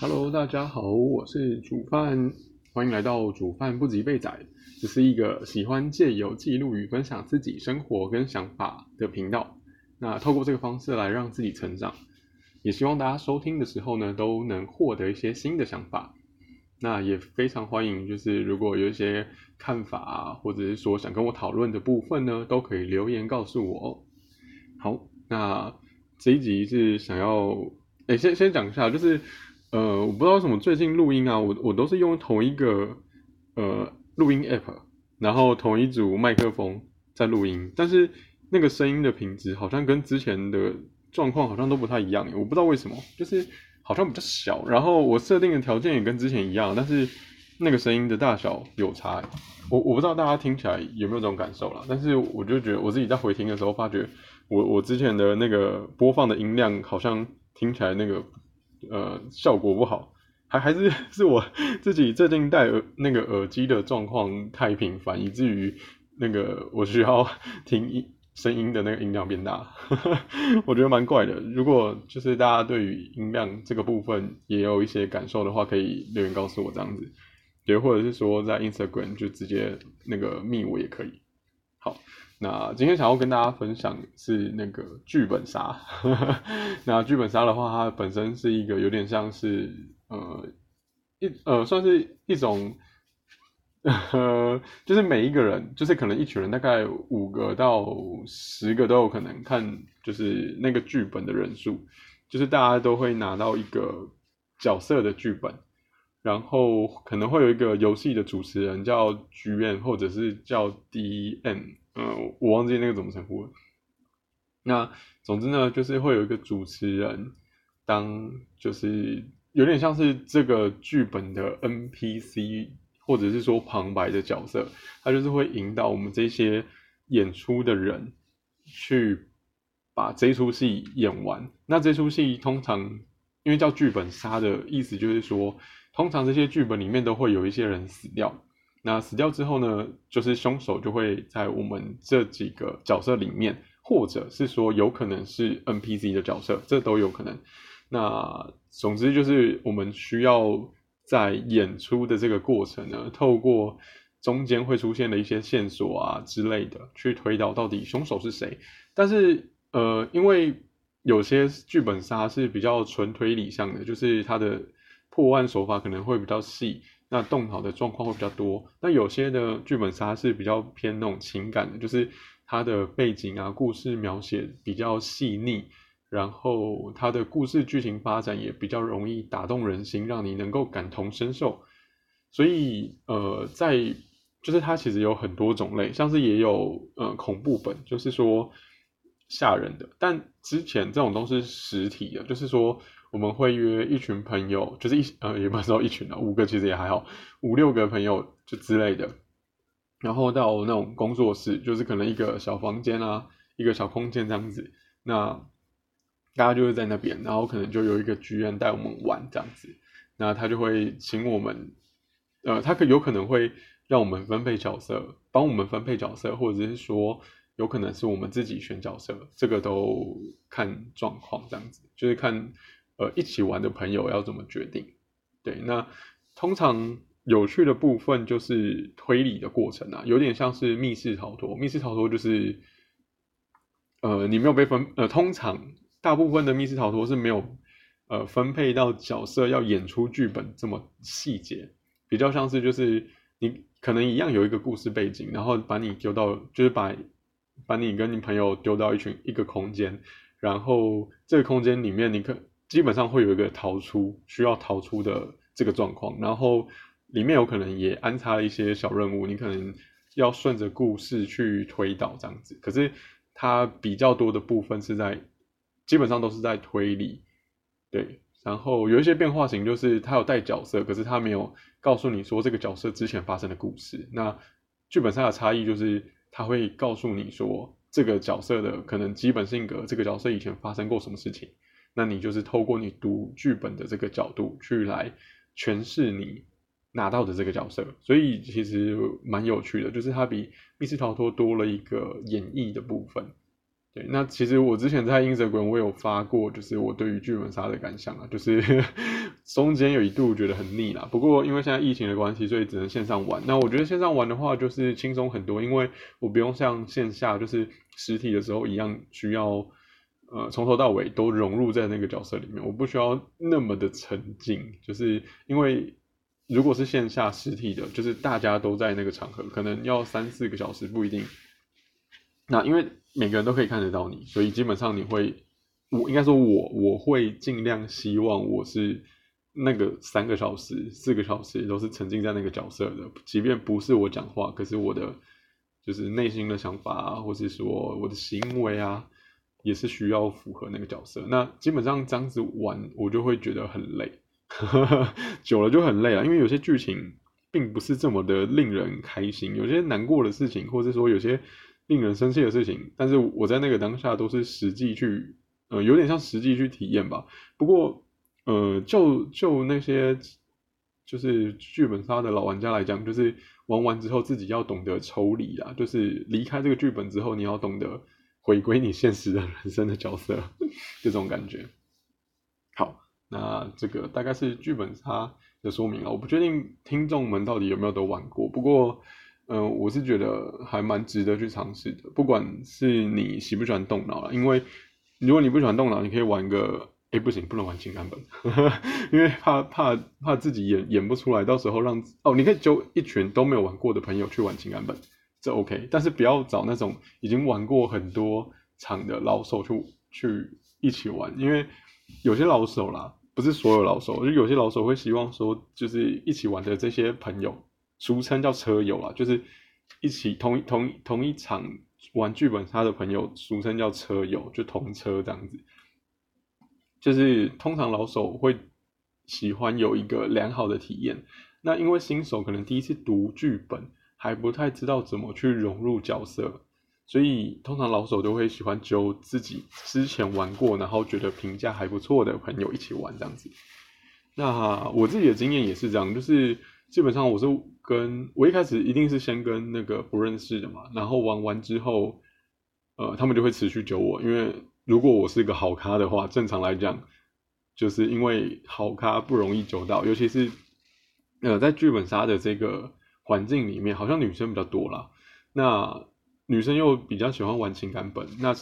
Hello，大家好，我是煮饭，欢迎来到煮饭不及被宰。这是一个喜欢借由记录与分享自己生活跟想法的频道。那透过这个方式来让自己成长，也希望大家收听的时候呢，都能获得一些新的想法。那也非常欢迎，就是如果有一些看法，或者是说想跟我讨论的部分呢，都可以留言告诉我。好，那这一集是想要，哎，先先讲一下，就是呃，我不知道为什么最近录音啊，我我都是用同一个呃录音 app，然后同一组麦克风在录音，但是那个声音的品质好像跟之前的状况好像都不太一样，我不知道为什么，就是好像比较小，然后我设定的条件也跟之前一样，但是那个声音的大小有差，我我不知道大家听起来有没有这种感受啦，但是我就觉得我自己在回听的时候发觉。我我之前的那个播放的音量好像听起来那个呃效果不好，还还是是我自己最近戴耳那个耳机的状况太频繁，以至于那个我需要 听音声音的那个音量变大，我觉得蛮怪的。如果就是大家对于音量这个部分也有一些感受的话，可以留言告诉我这样子，也或者是说在 Instagram 就直接那个密我也可以。好。那今天想要跟大家分享是那个剧本杀。那剧本杀的话，它本身是一个有点像是呃一呃算是一种，呃 就是每一个人就是可能一群人大概五个到十个都有可能看，就是那个剧本的人数，就是大家都会拿到一个角色的剧本，然后可能会有一个游戏的主持人叫剧院或者是叫 DM。嗯，我忘记那个怎么称呼了。那总之呢，就是会有一个主持人当，就是有点像是这个剧本的 NPC，或者是说旁白的角色，他就是会引导我们这些演出的人去把这出戏演完。那这出戏通常因为叫剧本杀的意思，就是说通常这些剧本里面都会有一些人死掉。那死掉之后呢，就是凶手就会在我们这几个角色里面，或者是说有可能是 NPC 的角色，这都有可能。那总之就是我们需要在演出的这个过程呢，透过中间会出现的一些线索啊之类的，去推导到底凶手是谁。但是呃，因为有些剧本杀是比较纯推理向的，就是它的破案手法可能会比较细。那动脑的状况会比较多，那有些的剧本杀是比较偏那种情感的，就是它的背景啊、故事描写比较细腻，然后它的故事剧情发展也比较容易打动人心，让你能够感同身受。所以，呃，在就是它其实有很多种类，像是也有呃恐怖本，就是说吓人的，但之前这种都是实体的，就是说。我们会约一群朋友，就是一呃，也不知道一群啊，五个其实也还好，五六个朋友就之类的，然后到那种工作室，就是可能一个小房间啊，一个小空间这样子，那大家就是在那边，然后可能就有一个剧院带我们玩这样子，那他就会请我们，呃，他可有可能会让我们分配角色，帮我们分配角色，或者是说有可能是我们自己选角色，这个都看状况这样子，就是看。呃，一起玩的朋友要怎么决定？对，那通常有趣的部分就是推理的过程啊，有点像是密室逃脱。密室逃脱就是，呃，你没有被分，呃，通常大部分的密室逃脱是没有，呃，分配到角色要演出剧本这么细节，比较像是就是你可能一样有一个故事背景，然后把你丢到，就是把把你跟你朋友丢到一群一个空间，然后这个空间里面你可。基本上会有一个逃出需要逃出的这个状况，然后里面有可能也安插了一些小任务，你可能要顺着故事去推导这样子。可是它比较多的部分是在，基本上都是在推理，对。然后有一些变化型，就是它有带角色，可是它没有告诉你说这个角色之前发生的故事。那剧本上的差异就是，它会告诉你说这个角色的可能基本性格，这个角色以前发生过什么事情。那你就是透过你读剧本的这个角度去来诠释你拿到的这个角色，所以其实蛮有趣的，就是它比密室逃脱多了一个演绎的部分。对，那其实我之前在 Instagram 我有发过，就是我对于剧本杀的感想啊，就是 中间有一度觉得很腻啦。不过因为现在疫情的关系，所以只能线上玩。那我觉得线上玩的话，就是轻松很多，因为我不用像线下就是实体的时候一样，需要呃从头到尾都融入在那个角色里面。我不需要那么的沉浸，就是因为如果是线下实体的，就是大家都在那个场合，可能要三四个小时不一定。那因为每个人都可以看得到你，所以基本上你会。我应该说，我我会尽量希望我是那个三个小时、四个小时都是沉浸在那个角色的，即便不是我讲话，可是我的就是内心的想法啊，或是说我的行为啊，也是需要符合那个角色。那基本上这样子玩，我就会觉得很累，久了就很累了，因为有些剧情并不是这么的令人开心，有些难过的事情，或者说有些令人生气的事情，但是我在那个当下都是实际去。呃，有点像实际去体验吧。不过，呃，就就那些就是剧本杀的老玩家来讲，就是玩完之后自己要懂得抽离啊，就是离开这个剧本之后，你要懂得回归你现实的人生的角色，这种感觉。好，那这个大概是剧本杀的说明了。我不确定听众们到底有没有都玩过，不过，嗯，我是觉得还蛮值得去尝试的。不管是你喜不喜欢动脑了，因为。如果你不喜欢动脑，你可以玩个，哎，不行，不能玩情感本，因为怕怕怕自己演演不出来，到时候让哦，你可以揪一群都没有玩过的朋友去玩情感本，这 OK，但是不要找那种已经玩过很多场的老手去去一起玩，因为有些老手啦，不是所有老手，就有些老手会希望说，就是一起玩的这些朋友，俗称叫车友啦，就是一起同同同一场。玩剧本杀的朋友，俗称叫车友，就同车这样子。就是通常老手会喜欢有一个良好的体验。那因为新手可能第一次读剧本，还不太知道怎么去融入角色，所以通常老手都会喜欢揪自己之前玩过，然后觉得评价还不错的朋友一起玩这样子。那我自己的经验也是这样，就是基本上我是。跟我一开始一定是先跟那个不认识的嘛，然后玩完之后，呃，他们就会持续揪我，因为如果我是一个好咖的话，正常来讲，就是因为好咖不容易揪到，尤其是呃在剧本杀的这个环境里面，好像女生比较多啦，那女生又比较喜欢玩情感本，那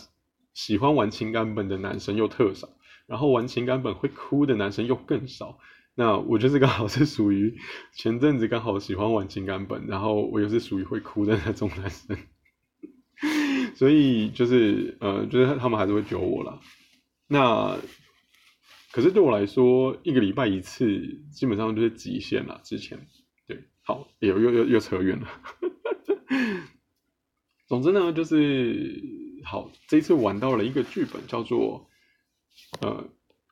喜欢玩情感本的男生又特少，然后玩情感本会哭的男生又更少。那我就是刚好是属于前阵子刚好喜欢玩情感本，然后我又是属于会哭的那种男生，所以就是呃，就是他们还是会揪我了。那可是对我来说，一个礼拜一次基本上就是极限了。之前，好，又又又又扯远了。总之呢，就是好，这次玩到了一个剧本，叫做呃《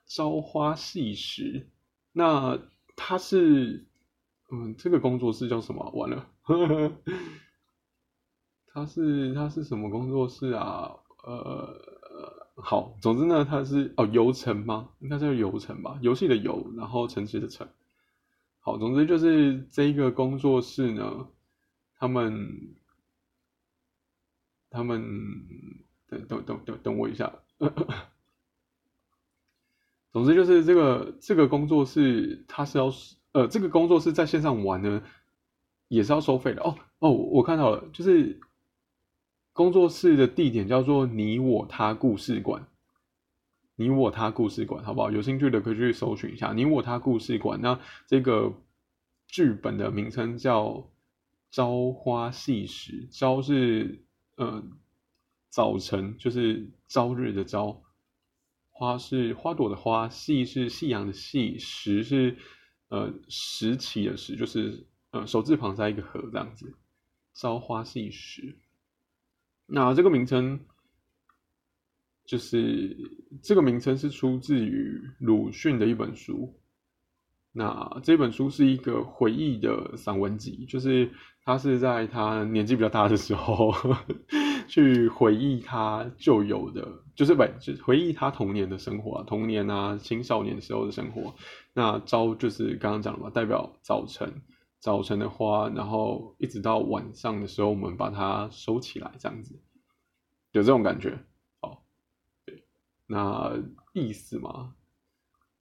朝花夕拾》。那他是，嗯，这个工作室叫什么？完了，他是他是什么工作室啊？呃，好，总之呢，他是哦，游城吗？应该叫游城吧，游戏的游，然后城市的城。好，总之就是这一个工作室呢，他们，他们，等等等等等我一下。总之就是这个这个工作室，它是要呃，这个工作室在线上玩呢，也是要收费的哦哦，我看到了，就是工作室的地点叫做你我他故事馆，你我他故事馆，好不好？有兴趣的可以去搜寻一下你我他故事馆。那这个剧本的名称叫《朝花夕拾》，朝是呃早晨，就是朝日的朝。花是花朵的花，夕是夕阳的夕，拾是呃拾起的拾，就是呃手字旁加一个禾这样子。朝花夕拾，那这个名称就是这个名称是出自于鲁迅的一本书。那这本书是一个回忆的散文集，就是他是在他年纪比较大的时候 去回忆他旧有的，就是不，就回忆他童年的生活啊，童年啊，青少年时候的生活。那朝就是刚刚讲了嘛，代表早晨，早晨的花，然后一直到晚上的时候，我们把它收起来，这样子，有这种感觉。那意思嘛。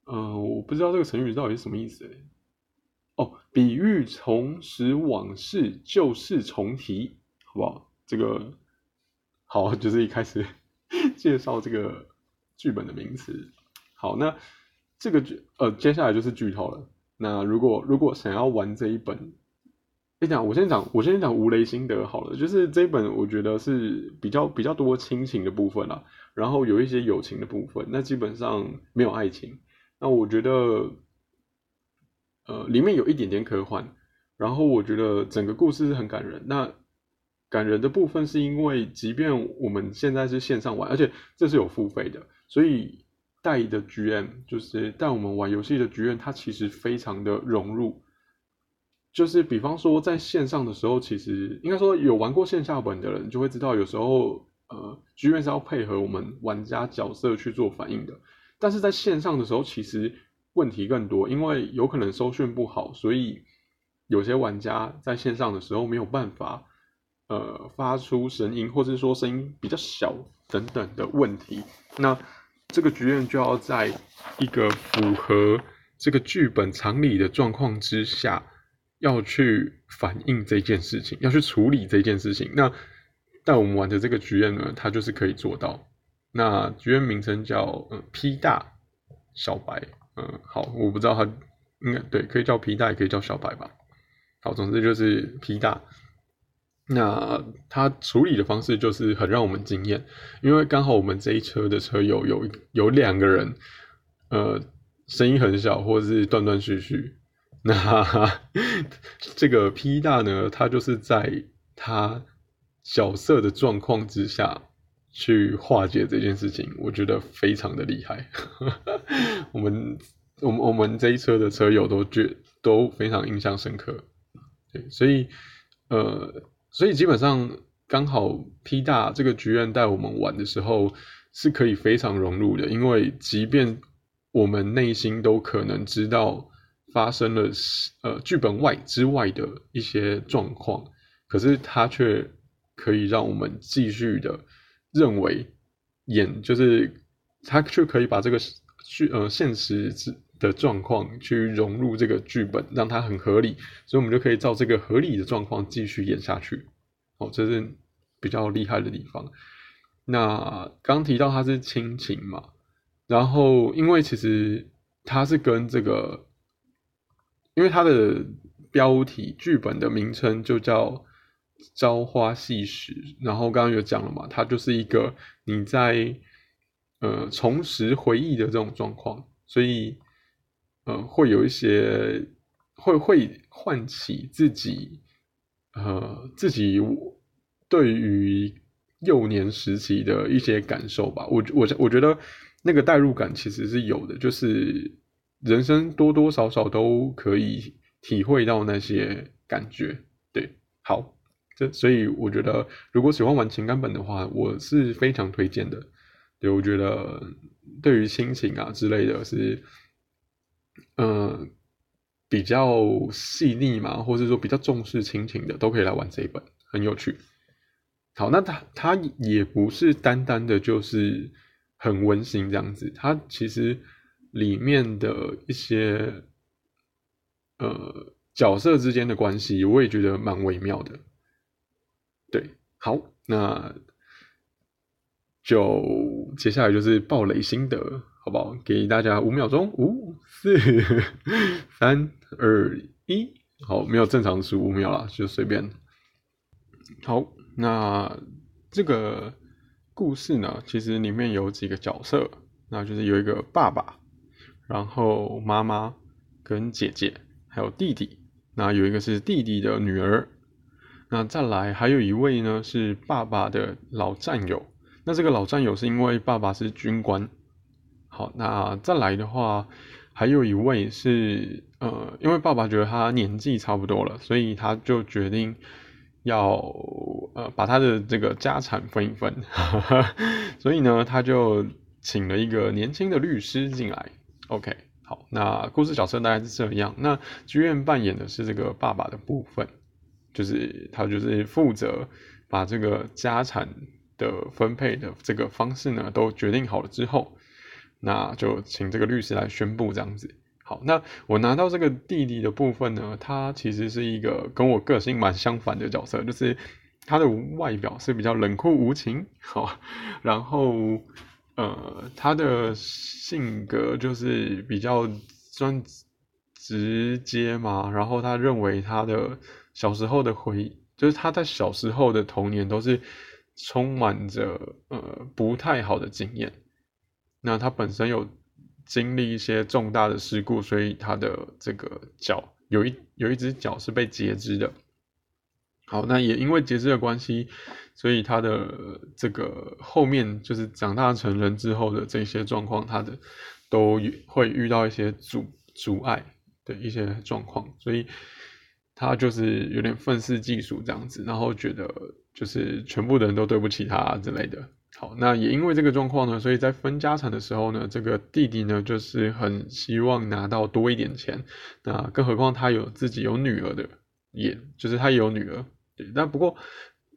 嗯，我不知道这个成语到底是什么意思。哦，比喻重拾往事，旧事重提，好不好？这个好，就是一开始 介绍这个剧本的名词。好，那这个剧呃，接下来就是剧透了。那如果如果想要玩这一本，你讲，我先讲，我先讲吴雷心得好了。就是这一本，我觉得是比较比较多亲情的部分啦，然后有一些友情的部分，那基本上没有爱情。那我觉得，呃，里面有一点点科幻，然后我觉得整个故事是很感人。那感人的部分是因为，即便我们现在是线上玩，而且这是有付费的，所以带的 GM 就是带我们玩游戏的 GM，它其实非常的融入。就是比方说在线上的时候，其实应该说有玩过线下本的人就会知道，有时候呃剧院是要配合我们玩家角色去做反应的。但是在线上的时候，其实问题更多，因为有可能收讯不好，所以有些玩家在线上的时候没有办法，呃，发出声音，或者说声音比较小等等的问题。那这个剧院就要在一个符合这个剧本常理的状况之下，要去反映这件事情，要去处理这件事情。那但我们玩的这个剧院呢，它就是可以做到。那剧院名称叫嗯 P 大小白，嗯好，我不知道它应该对，可以叫 P 大，也可以叫小白吧。好，总之就是 P 大。那它处理的方式就是很让我们惊艳，因为刚好我们这一车的车友有有两个人，呃，声音很小或者是断断续续。那 这个 P 大呢，他就是在他角色的状况之下。去化解这件事情，我觉得非常的厉害。我们我们我们这一车的车友都觉都非常印象深刻。对，所以呃，所以基本上刚好 P 大这个剧院带我们玩的时候，是可以非常融入的。因为即便我们内心都可能知道发生了呃剧本外之外的一些状况，可是他却可以让我们继续的。认为演就是他却可以把这个剧呃现实之的状况去融入这个剧本，让它很合理，所以我们就可以照这个合理的状况继续演下去。哦，这是比较厉害的地方。那刚提到它是亲情嘛，然后因为其实它是跟这个，因为它的标题剧本的名称就叫。朝花夕拾，然后刚刚有讲了嘛，它就是一个你在呃重拾回忆的这种状况，所以呃会有一些会会唤起自己呃自己对于幼年时期的一些感受吧。我我我觉得那个代入感其实是有的，就是人生多多少少都可以体会到那些感觉。对，好。这所以我觉得，如果喜欢玩情感本的话，我是非常推荐的。对，我觉得对于亲情啊之类的是，嗯，比较细腻嘛，或者说比较重视亲情的，都可以来玩这一本，很有趣。好，那它它也不是单单的就是很温馨这样子，它其实里面的一些呃角色之间的关系，我也觉得蛮微妙的。对，好，那就接下来就是暴雷心得，好不好？给大家五秒钟，五、四、三、二、一，好，没有正常十五秒了，就随便。好，那这个故事呢，其实里面有几个角色，那就是有一个爸爸，然后妈妈跟姐姐，还有弟弟，那有一个是弟弟的女儿。那再来还有一位呢，是爸爸的老战友。那这个老战友是因为爸爸是军官。好，那再来的话，还有一位是呃，因为爸爸觉得他年纪差不多了，所以他就决定要呃把他的这个家产分一分。所以呢，他就请了一个年轻的律师进来。OK，好，那故事角色大概是这样。那剧院扮演的是这个爸爸的部分。就是他就是负责把这个家产的分配的这个方式呢都决定好了之后，那就请这个律师来宣布这样子。好，那我拿到这个弟弟的部分呢，他其实是一个跟我个性蛮相反的角色，就是他的外表是比较冷酷无情，好，然后呃，他的性格就是比较专直接嘛，然后他认为他的小时候的回忆，就是他在小时候的童年都是充满着呃不太好的经验。那他本身有经历一些重大的事故，所以他的这个脚有一有一只脚是被截肢的。好，那也因为截肢的关系，所以他的这个后面就是长大成人之后的这些状况，他的都会遇到一些阻阻碍。的一些状况，所以他就是有点愤世嫉俗这样子，然后觉得就是全部的人都对不起他之类的。好，那也因为这个状况呢，所以在分家产的时候呢，这个弟弟呢就是很希望拿到多一点钱。那更何况他有自己有女儿的，也就是他有女儿。对，但不过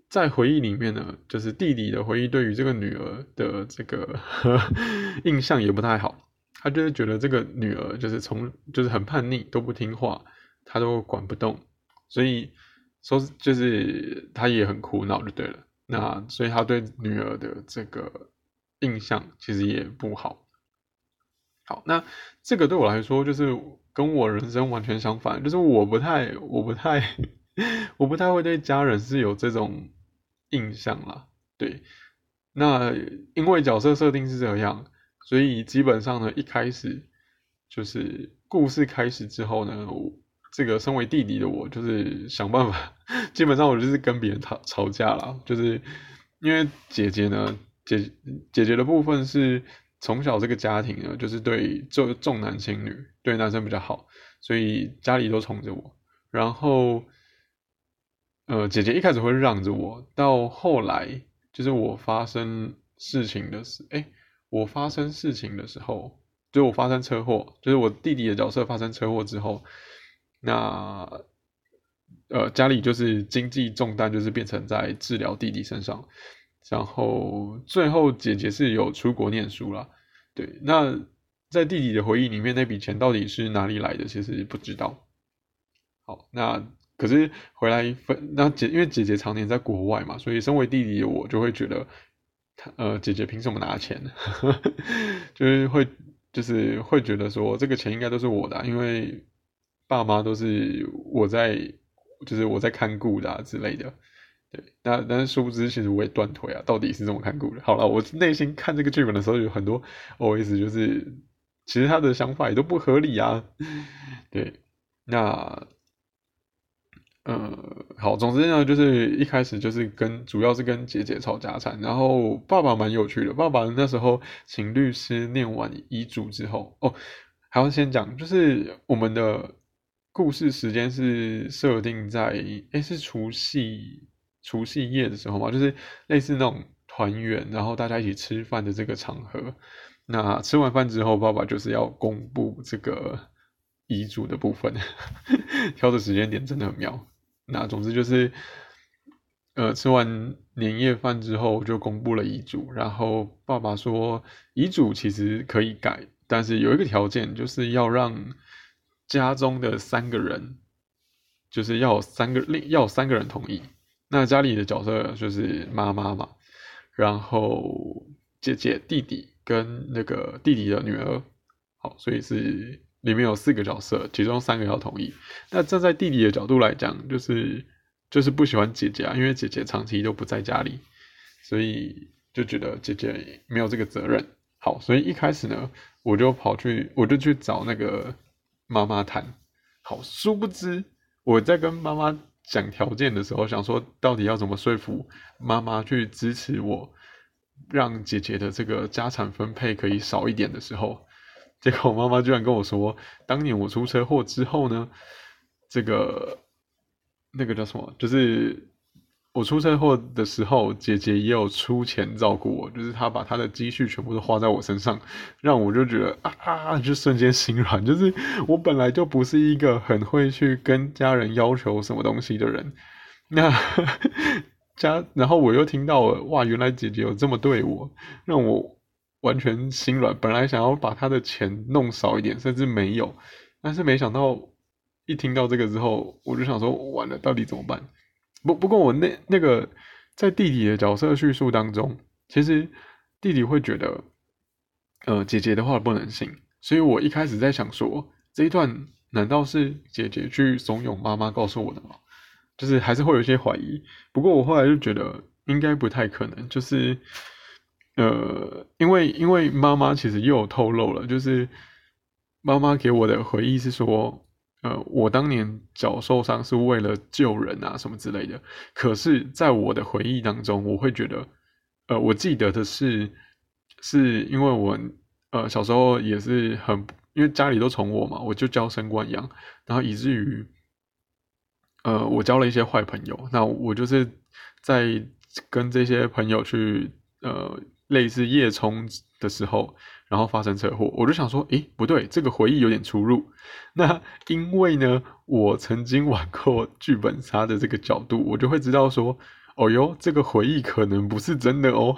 在回忆里面呢，就是弟弟的回忆对于这个女儿的这个 印象也不太好。他就是觉得这个女儿就是从就是很叛逆，都不听话，他都管不动，所以说就是他也很苦恼就对了。那所以他对女儿的这个印象其实也不好。好，那这个对我来说就是跟我人生完全相反，就是我不太我不太 我不太会对家人是有这种印象啦。对，那因为角色设定是这样。所以基本上呢，一开始就是故事开始之后呢，这个身为弟弟的我就是想办法，基本上我就是跟别人吵吵架了，就是因为姐姐呢，姐姐姐的部分是从小这个家庭呢，就是对重重男轻女，对男生比较好，所以家里都宠着我。然后，呃，姐姐一开始会让着我，到后来就是我发生事情的时，哎。我发生事情的时候，就我发生车祸，就是我弟弟的角色发生车祸之后，那呃家里就是经济重担就是变成在治疗弟弟身上，然后最后姐姐是有出国念书了，对，那在弟弟的回忆里面，那笔钱到底是哪里来的，其实不知道。好，那可是回来分，那姐因为姐姐常年在国外嘛，所以身为弟弟的我就会觉得。呃，姐姐凭什么拿钱？就是会，就是会觉得说，这个钱应该都是我的，因为爸妈都是我在，就是我在看顾的之类的。对，那但是殊不知，其实我也断腿啊，到底是这么看顾的。好了，我内心看这个剧本的时候，有很多 OS，就是其实他的想法也都不合理啊。对，那。嗯，好，总之呢，就是一开始就是跟主要是跟姐姐吵家产，然后爸爸蛮有趣的。爸爸那时候请律师念完遗嘱之后，哦，还要先讲，就是我们的故事时间是设定在，哎，是除夕除夕夜的时候嘛，就是类似那种团圆，然后大家一起吃饭的这个场合。那吃完饭之后，爸爸就是要公布这个遗嘱的部分，挑的时间点真的很妙。那总之就是，呃，吃完年夜饭之后就公布了遗嘱，然后爸爸说遗嘱其实可以改，但是有一个条件，就是要让家中的三个人，就是要三个另要三个人同意。那家里的角色就是妈妈嘛，然后姐姐、弟弟跟那个弟弟的女儿，好，所以是。里面有四个角色，其中三个要同意。那站在弟弟的角度来讲，就是就是不喜欢姐姐啊，因为姐姐长期都不在家里，所以就觉得姐姐没有这个责任。好，所以一开始呢，我就跑去，我就去找那个妈妈谈。好，殊不知我在跟妈妈讲条件的时候，想说到底要怎么说服妈妈去支持我，让姐姐的这个家产分配可以少一点的时候。结果我妈妈居然跟我说，当年我出车祸之后呢，这个那个叫什么？就是我出车祸的时候，姐姐也有出钱照顾我，就是她把她的积蓄全部都花在我身上，让我就觉得啊，就瞬间心软。就是我本来就不是一个很会去跟家人要求什么东西的人，那 家，然后我又听到了，哇，原来姐姐有这么对我，让我。完全心软，本来想要把他的钱弄少一点，甚至没有，但是没想到一听到这个之后，我就想说完了，到底怎么办？不不过我那那个在弟弟的角色叙述当中，其实弟弟会觉得，呃，姐姐的话不能信，所以我一开始在想说，这一段难道是姐姐去怂恿妈妈告诉我的吗？就是还是会有一些怀疑。不过我后来就觉得。应该不太可能，就是，呃，因为因为妈妈其实又透露了，就是妈妈给我的回忆是说，呃，我当年脚受伤是为了救人啊什么之类的。可是，在我的回忆当中，我会觉得，呃，我记得的是，是因为我呃小时候也是很，因为家里都宠我嘛，我就娇生惯养，然后以至于，呃，我交了一些坏朋友，那我就是在。跟这些朋友去呃类似夜冲的时候，然后发生车祸，我就想说，诶，不对，这个回忆有点出入。那因为呢，我曾经玩过剧本杀的这个角度，我就会知道说，哦哟，这个回忆可能不是真的哦。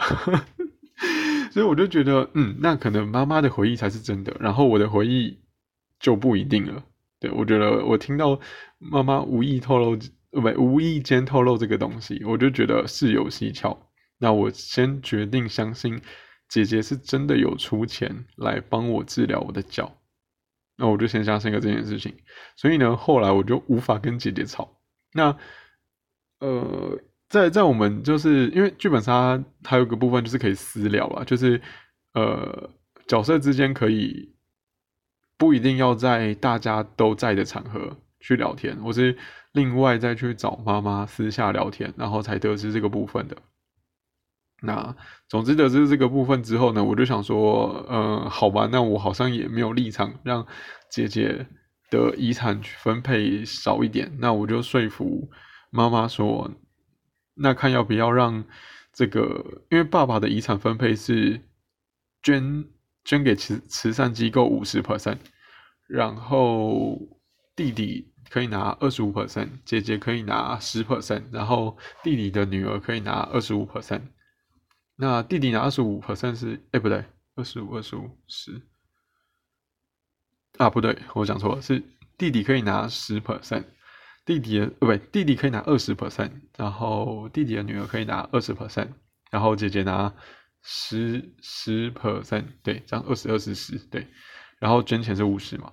所以我就觉得，嗯，那可能妈妈的回忆才是真的，然后我的回忆就不一定了。对我觉得，我听到妈妈无意透露。不，无意间透露这个东西，我就觉得事有蹊跷。那我先决定相信姐姐是真的有出钱来帮我治疗我的脚。那我就先相信了这件事情。所以呢，后来我就无法跟姐姐吵。那呃，在在我们就是因为剧本杀还有个部分就是可以私聊啊，就是呃角色之间可以不一定要在大家都在的场合去聊天，我是。另外再去找妈妈私下聊天，然后才得知这个部分的。那总之得知这个部分之后呢，我就想说，呃，好吧，那我好像也没有立场让姐姐的遗产分配少一点，那我就说服妈妈说，那看要不要让这个，因为爸爸的遗产分配是捐捐给慈慈善机构五十 percent，然后弟弟。可以拿二十五 percent，姐姐可以拿十 percent，然后弟弟的女儿可以拿二十五 percent。那弟弟拿二十五 percent 是，哎不对，二十五二十五十，啊不对，我讲错了，是弟弟可以拿十 percent，弟弟的不对，弟弟可以拿二十 percent，然后弟弟的女儿可以拿二十 percent，然后姐姐拿十十 percent，对，这样二十二十十，对，然后捐钱是五十嘛，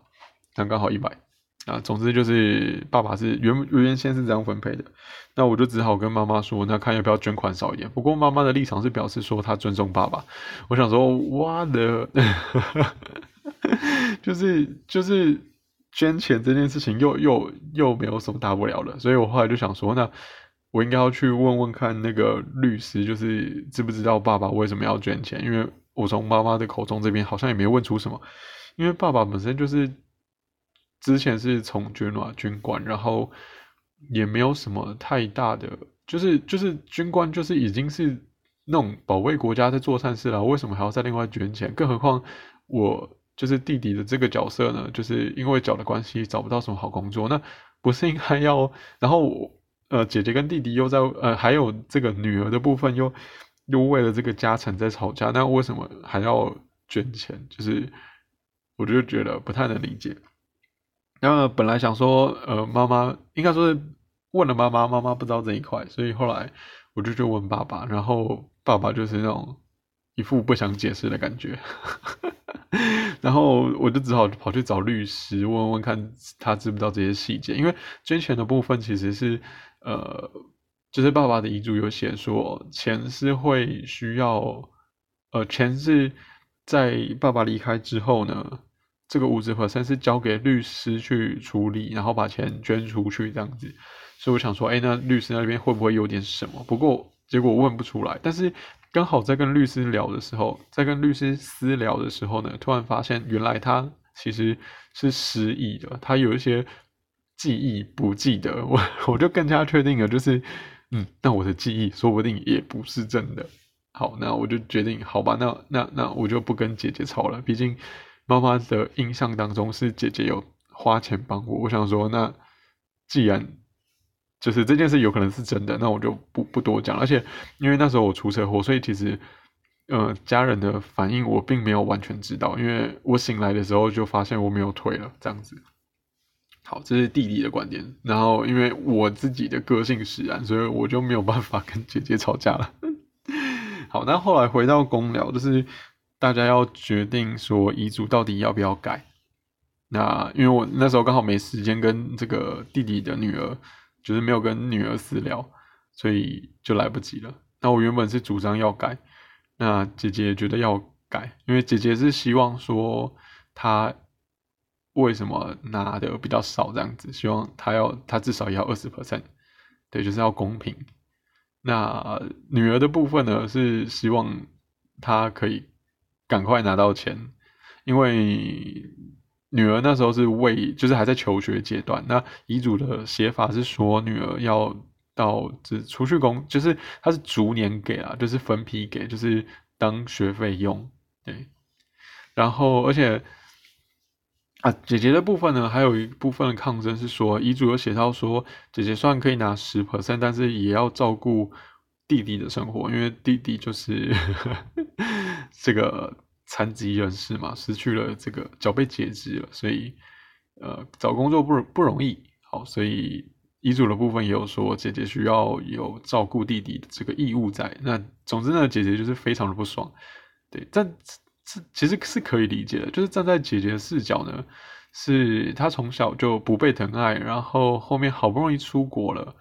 这样刚好一百。啊，总之就是爸爸是原原先是这样分配的，那我就只好跟妈妈说，那看要不要捐款少一点。不过妈妈的立场是表示说她尊重爸爸。我想说，哇的，就是就是捐钱这件事情又又又没有什么大不了的，所以我后来就想说，那我应该要去问问看那个律师，就是知不知道爸爸为什么要捐钱？因为我从妈妈的口中这边好像也没问出什么，因为爸爸本身就是。之前是从军嘛，军官，然后也没有什么太大的，就是就是军官就是已经是那种保卫国家在做善事了，为什么还要再另外捐钱？更何况我就是弟弟的这个角色呢，就是因为脚的关系找不到什么好工作，那不是应该要？然后呃，姐姐跟弟弟又在呃，还有这个女儿的部分又又为了这个家产在吵架，那为什么还要捐钱？就是我就觉得不太能理解。然后本来想说，呃，妈妈应该说是问了妈妈，妈妈不知道这一块，所以后来我就去问爸爸，然后爸爸就是那种一副不想解释的感觉，然后我就只好跑去找律师问问看他知不知道这些细节，因为捐钱的部分其实是，呃，就是爸爸的遗嘱有写说钱是会需要，呃，钱是在爸爸离开之后呢。这个五十 percent 是交给律师去处理，然后把钱捐出去这样子，所以我想说，哎，那律师那边会不会有点什么？不过结果问不出来。但是刚好在跟律师聊的时候，在跟律师私聊的时候呢，突然发现原来他其实是失忆的，他有一些记忆不记得。我我就更加确定了，就是嗯，那我的记忆说不定也不是真的。好，那我就决定，好吧，那那那我就不跟姐姐吵了，毕竟。妈妈的印象当中是姐姐有花钱帮我，我想说，那既然就是这件事有可能是真的，那我就不不多讲。而且因为那时候我出车祸，所以其实呃家人的反应我并没有完全知道，因为我醒来的时候就发现我没有腿了，这样子。好，这是弟弟的观点。然后因为我自己的个性使然，所以我就没有办法跟姐姐吵架了。好，那后来回到公聊，就是大家要决定说遗嘱到底要不要改。那因为我那时候刚好没时间跟这个弟弟的女儿，就是没有跟女儿私聊，所以就来不及了。那我原本是主张要改，那姐姐觉得要改，因为姐姐是希望说她为什么拿的比较少这样子，希望她要她至少要二十 percent，对，就是要公平。那女儿的部分呢，是希望她可以赶快拿到钱，因为女儿那时候是为就是还在求学阶段。那遗嘱的写法是说，女儿要到这储蓄工，就是她是逐年给啊，就是分批给，就是当学费用。对，然后而且啊，姐姐的部分呢，还有一部分的抗争是说，遗嘱有写到说，姐姐虽然可以拿十 percent，但是也要照顾弟弟的生活，因为弟弟就是 这个。残疾人士嘛，失去了这个脚被截肢了，所以呃找工作不不容易。好，所以遗嘱的部分也有说姐姐需要有照顾弟弟的这个义务在。那总之呢，姐姐就是非常的不爽。对，但这其实是可以理解的，就是站在姐姐的视角呢，是她从小就不被疼爱，然后后面好不容易出国了，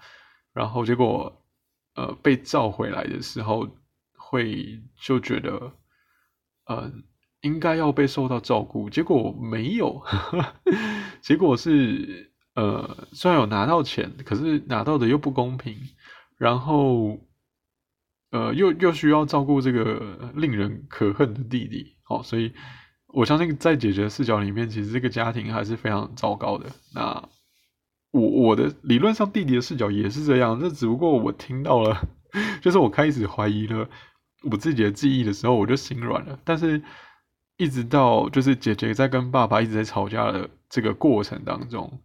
然后结果呃被召回来的时候，会就觉得。呃，应该要被受到照顾，结果没有，结果是呃，虽然有拿到钱，可是拿到的又不公平，然后呃，又又需要照顾这个令人可恨的弟弟，哦，所以我相信在姐姐的视角里面，其实这个家庭还是非常糟糕的。那我我的理论上，弟弟的视角也是这样，那只不过我听到了，就是我开始怀疑了。我自己的记忆的时候，我就心软了。但是，一直到就是姐姐在跟爸爸一直在吵架的这个过程当中，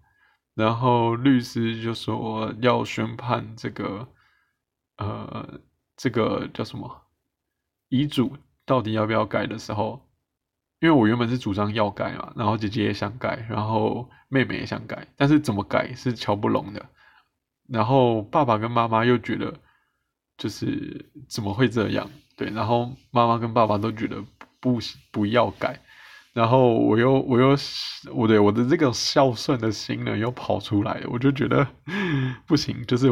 然后律师就说要宣判这个，呃，这个叫什么遗嘱到底要不要改的时候，因为我原本是主张要改嘛，然后姐姐也想改，然后妹妹也想改，但是怎么改是瞧不拢的。然后爸爸跟妈妈又觉得，就是怎么会这样？对，然后妈妈跟爸爸都觉得不不要改，然后我又我又我对我的这个孝顺的心呢又跑出来，我就觉得 不行，就是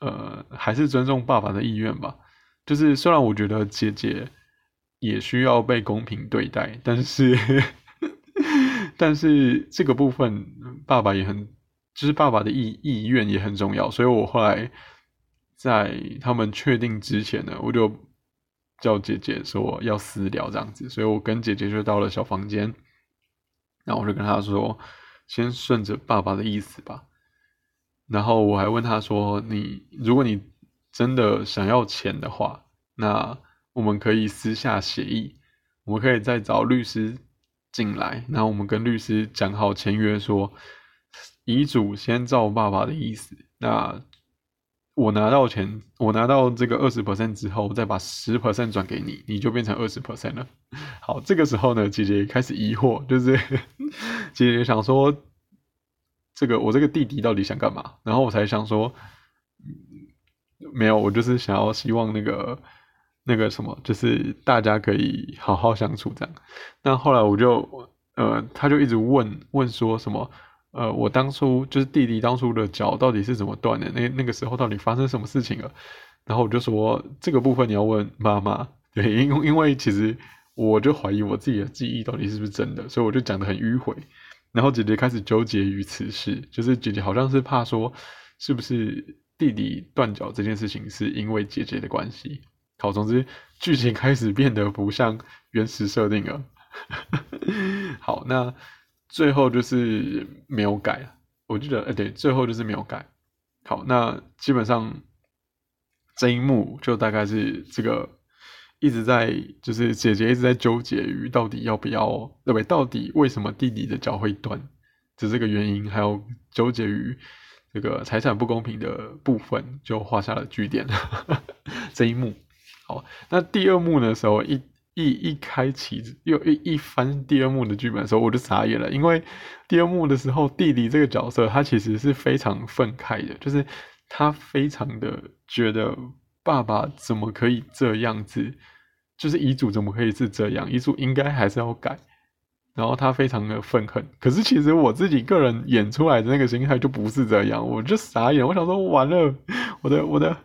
呃还是尊重爸爸的意愿吧。就是虽然我觉得姐姐也需要被公平对待，但是但是这个部分爸爸也很，就是爸爸的意意愿也很重要。所以我后来在他们确定之前呢，我就。叫姐姐说要私聊这样子，所以我跟姐姐就到了小房间，然后我就跟她说，先顺着爸爸的意思吧。然后我还问她说，你如果你真的想要钱的话，那我们可以私下协议，我们可以再找律师进来，然后我们跟律师讲好签约，说遗嘱先照爸爸的意思，那。我拿到钱，我拿到这个二十 percent 之后，再把十 percent 转给你，你就变成二十 percent 了。好，这个时候呢，姐姐开始疑惑，就是 姐姐想说，这个我这个弟弟到底想干嘛？然后我才想说，没有，我就是想要希望那个那个什么，就是大家可以好好相处这样。那后来我就，呃，他就一直问问说什么。呃，我当初就是弟弟当初的脚到底是怎么断的？那那个时候到底发生什么事情了？然后我就说这个部分你要问妈妈，对，因因为其实我就怀疑我自己的记忆到底是不是真的，所以我就讲的很迂回。然后姐姐开始纠结于此事，就是姐姐好像是怕说是不是弟弟断脚这件事情是因为姐姐的关系。好，总之剧情开始变得不像原始设定了。好，那。最后就是没有改，我记得，哎，对，最后就是没有改。好，那基本上这一幕就大概是这个一直在，就是姐姐一直在纠结于到底要不要，对不对？到底为什么弟弟的脚会断的这个原因，还有纠结于这个财产不公平的部分，就画下了句点。这一幕，好，那第二幕的时候一。一一开启又一一翻第二幕的剧本的时候，我就傻眼了，因为第二幕的时候，弟弟这个角色他其实是非常愤慨的，就是他非常的觉得爸爸怎么可以这样子，就是遗嘱怎么可以是这样，遗嘱应该还是要改，然后他非常的愤恨。可是其实我自己个人演出来的那个心态就不是这样，我就傻眼，我想说完了，我的我的，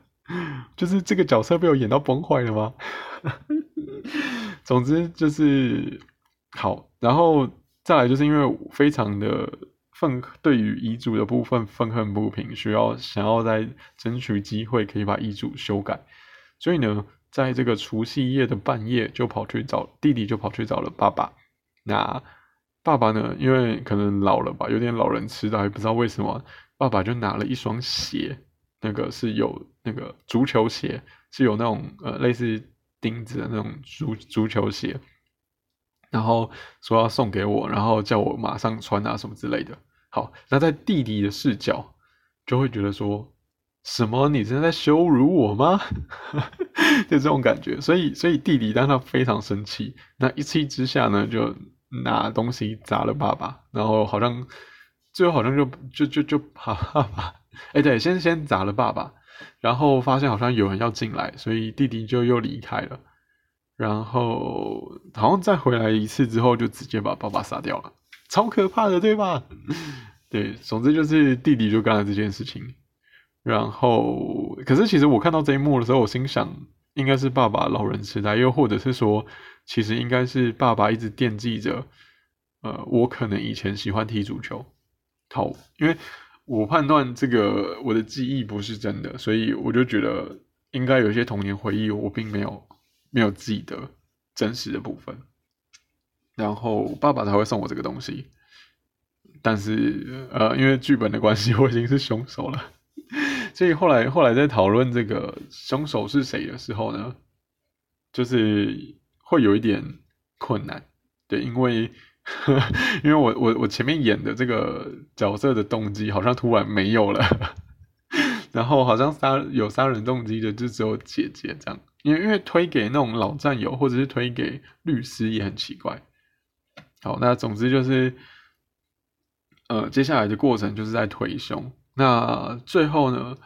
就是这个角色被我演到崩坏了吗？总之就是好，然后再来就是因为非常的愤，对于遗嘱的部分愤恨不平，需要想要再争取机会可以把遗嘱修改，所以呢，在这个除夕夜的半夜就跑去找弟弟，就跑去找了爸爸。那爸爸呢，因为可能老了吧，有点老人痴呆，不知道为什么，爸爸就拿了一双鞋，那个是有那个足球鞋，是有那种呃类似。钉子的那种足足球鞋，然后说要送给我，然后叫我马上穿啊什么之类的。好，那在弟弟的视角就会觉得说，什么你真的在羞辱我吗？就这种感觉。所以，所以弟弟当他非常生气，那一气之下呢，就拿东西砸了爸爸，然后好像最后好像就就就就爸爸，哎，对，先先砸了爸爸。然后发现好像有人要进来，所以弟弟就又离开了。然后好像再回来一次之后，就直接把爸爸杀掉了，超可怕的，对吧？对，总之就是弟弟就干了这件事情。然后，可是其实我看到这一幕的时候，我心想，应该是爸爸老人痴呆，又或者是说，其实应该是爸爸一直惦记着，呃，我可能以前喜欢踢足球，好，因为。我判断这个我的记忆不是真的，所以我就觉得应该有一些童年回忆，我并没有没有记得真实的部分。然后爸爸才会送我这个东西，但是呃，因为剧本的关系，我已经是凶手了，所以后来后来在讨论这个凶手是谁的时候呢，就是会有一点困难，对，因为。因为我我我前面演的这个角色的动机好像突然没有了，然后好像杀有杀人动机的就只有姐姐这样，因为因为推给那种老战友或者是推给律师也很奇怪。好，那总之就是，呃，接下来的过程就是在推凶。那最后呢，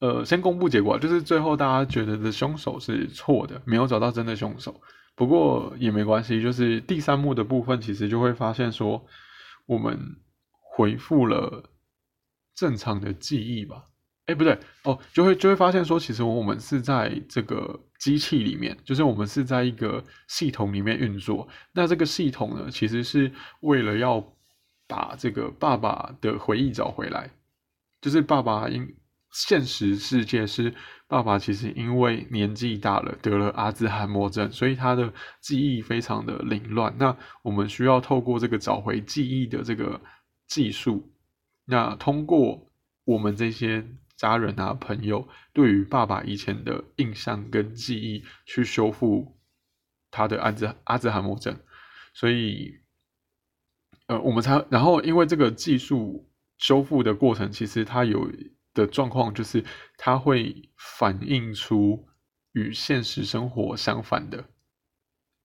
呃，先公布结果，就是最后大家觉得的凶手是错的，没有找到真的凶手。不过也没关系，就是第三幕的部分，其实就会发现说，我们回复了正常的记忆吧？哎，不对哦，就会就会发现说，其实我们是在这个机器里面，就是我们是在一个系统里面运作。那这个系统呢，其实是为了要把这个爸爸的回忆找回来，就是爸爸因现实世界是。爸爸其实因为年纪大了，得了阿兹海默症，所以他的记忆非常的凌乱。那我们需要透过这个找回记忆的这个技术，那通过我们这些家人啊朋友对于爸爸以前的印象跟记忆，去修复他的阿兹阿兹海默症。所以，呃，我们才然后因为这个技术修复的过程，其实它有。的状况就是它会反映出与现实生活相反的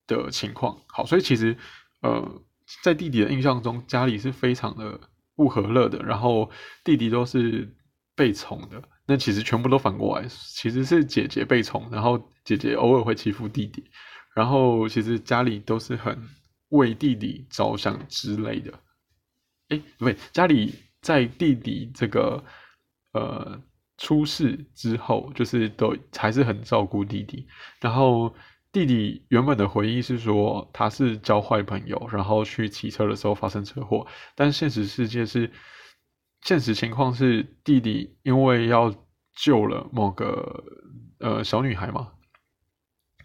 的情况。好，所以其实呃，在弟弟的印象中，家里是非常的不和乐的，然后弟弟都是被宠的。那其实全部都反过来，其实是姐姐被宠，然后姐姐偶尔会欺负弟弟，然后其实家里都是很为弟弟着想之类的。哎，不对，家里在弟弟这个。呃，出事之后就是都还是很照顾弟弟。然后弟弟原本的回忆是说他是交坏朋友，然后去骑车的时候发生车祸。但现实世界是，现实情况是弟弟因为要救了某个呃小女孩嘛，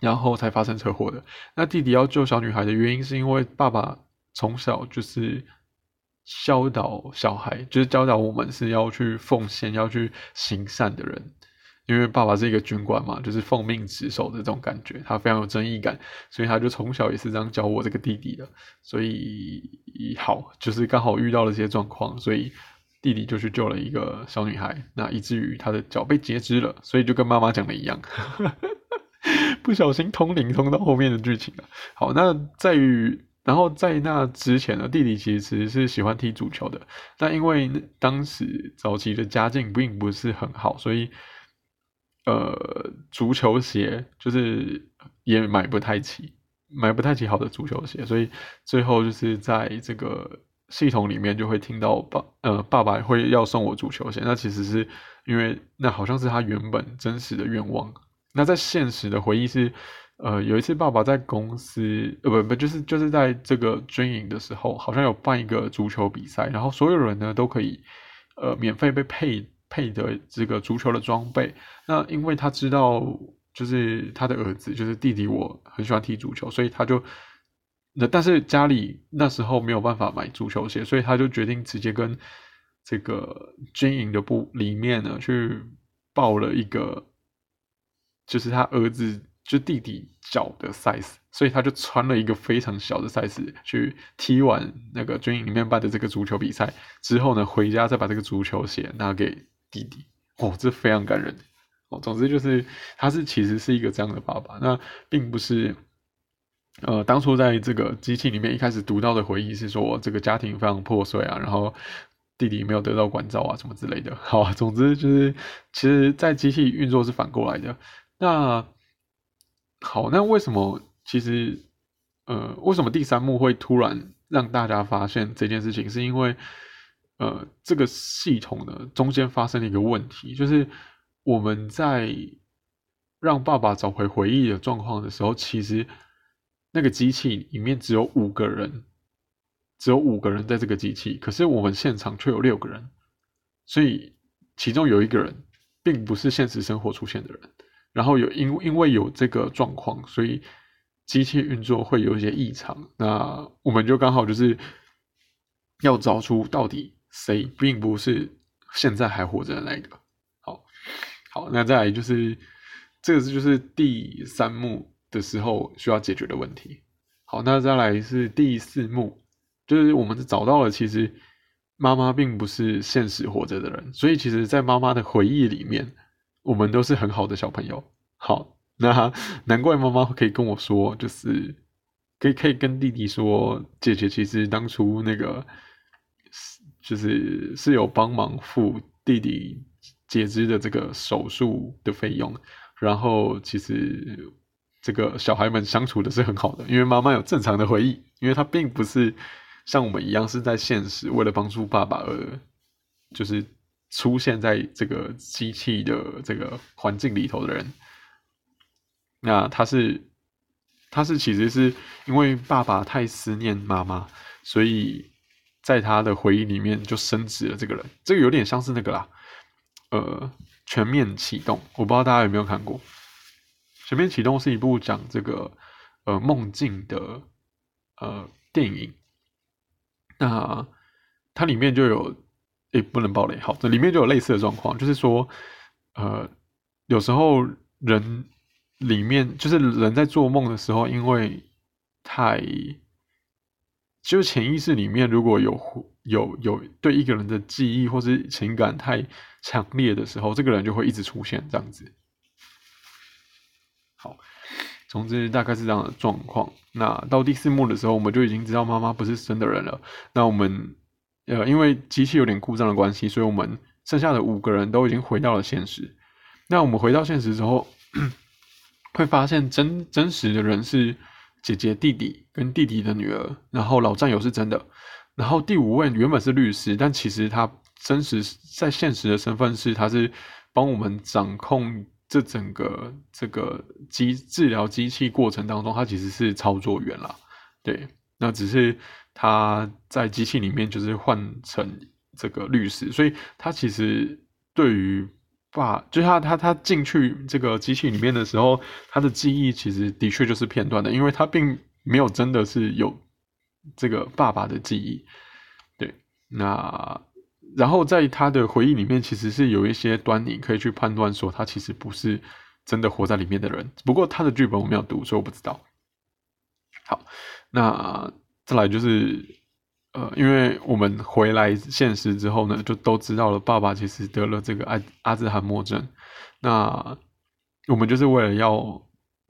然后才发生车祸的。那弟弟要救小女孩的原因是因为爸爸从小就是。教导小孩，就是教导我们是要去奉献、要去行善的人。因为爸爸是一个军官嘛，就是奉命值守的这种感觉，他非常有正义感，所以他就从小也是这样教我这个弟弟的。所以好，就是刚好遇到了这些状况，所以弟弟就去救了一个小女孩，那以至于他的脚被截肢了，所以就跟妈妈讲的一样。不小心通灵通到后面的剧情了。好，那在于，然后在那之前呢，弟弟其实是喜欢踢足球的，但因为当时早期的家境并不是很好，所以呃，足球鞋就是也买不太起，买不太起好的足球鞋，所以最后就是在这个。系统里面就会听到爸呃爸爸会要送我足球鞋，那其实是因为那好像是他原本真实的愿望。那在现实的回忆是，呃有一次爸爸在公司呃不不就是就是在这个军营的时候，好像有办一个足球比赛，然后所有人呢都可以呃免费被配配的这个足球的装备。那因为他知道就是他的儿子就是弟弟我很喜欢踢足球，所以他就。那但是家里那时候没有办法买足球鞋，所以他就决定直接跟这个军营的部里面呢去报了一个，就是他儿子就弟弟脚的 size，所以他就穿了一个非常小的 size 去踢完那个军营里面办的这个足球比赛之后呢，回家再把这个足球鞋拿给弟弟。哦，这非常感人。哦，总之就是他是其实是一个这样的爸爸，那并不是。呃，当初在这个机器里面一开始读到的回忆是说，这个家庭非常破碎啊，然后弟弟没有得到关照啊，什么之类的。好，总之就是，其实，在机器运作是反过来的。那好，那为什么其实，呃，为什么第三幕会突然让大家发现这件事情？是因为，呃，这个系统呢中间发生了一个问题，就是我们在让爸爸找回回忆的状况的时候，其实。那个机器里面只有五个人，只有五个人在这个机器，可是我们现场却有六个人，所以其中有一个人并不是现实生活出现的人，然后有因因为有这个状况，所以机器运作会有一些异常，那我们就刚好就是要找出到底谁并不是现在还活着的那个。好，好，那再来就是这个是就是第三幕。的时候需要解决的问题。好，那再来是第四幕，就是我们找到了，其实妈妈并不是现实活着的人，所以其实，在妈妈的回忆里面，我们都是很好的小朋友。好，那难怪妈妈可以跟我说，就是可以可以跟弟弟说，姐姐其实当初那个是就是是有帮忙付弟弟截肢的这个手术的费用，然后其实。这个小孩们相处的是很好的，因为妈妈有正常的回忆，因为她并不是像我们一样是在现实为了帮助爸爸而就是出现在这个机器的这个环境里头的人。那他是他是其实是因为爸爸太思念妈妈，所以在他的回忆里面就升职了这个人。这个有点像是那个啦，呃，全面启动，我不知道大家有没有看过。全面启动是一部讲这个呃梦境的呃电影，那它里面就有诶不能暴雷，好，这里面就有类似的状况，就是说呃有时候人里面就是人在做梦的时候，因为太就潜意识里面如果有有有对一个人的记忆或是情感太强烈的时候，这个人就会一直出现这样子。好，总之大概是这样的状况。那到第四幕的时候，我们就已经知道妈妈不是真的人了。那我们呃，因为机器有点故障的关系，所以我们剩下的五个人都已经回到了现实。那我们回到现实之后，会发现真真实的人是姐姐、弟弟跟弟弟的女儿，然后老战友是真的。然后第五位原本是律师，但其实他真实在现实的身份是，他是帮我们掌控。这整个这个机治疗机器过程当中，他其实是操作员啦，对，那只是他在机器里面就是换成这个律师，所以他其实对于爸，就他他他进去这个机器里面的时候，他的记忆其实的确就是片段的，因为他并没有真的是有这个爸爸的记忆，对，那。然后在他的回忆里面，其实是有一些端倪可以去判断，说他其实不是真的活在里面的人。不过他的剧本我没有读，所以我不知道。好，那再来就是，呃，因为我们回来现实之后呢，就都知道了，爸爸其实得了这个阿阿兹海默症。那我们就是为了要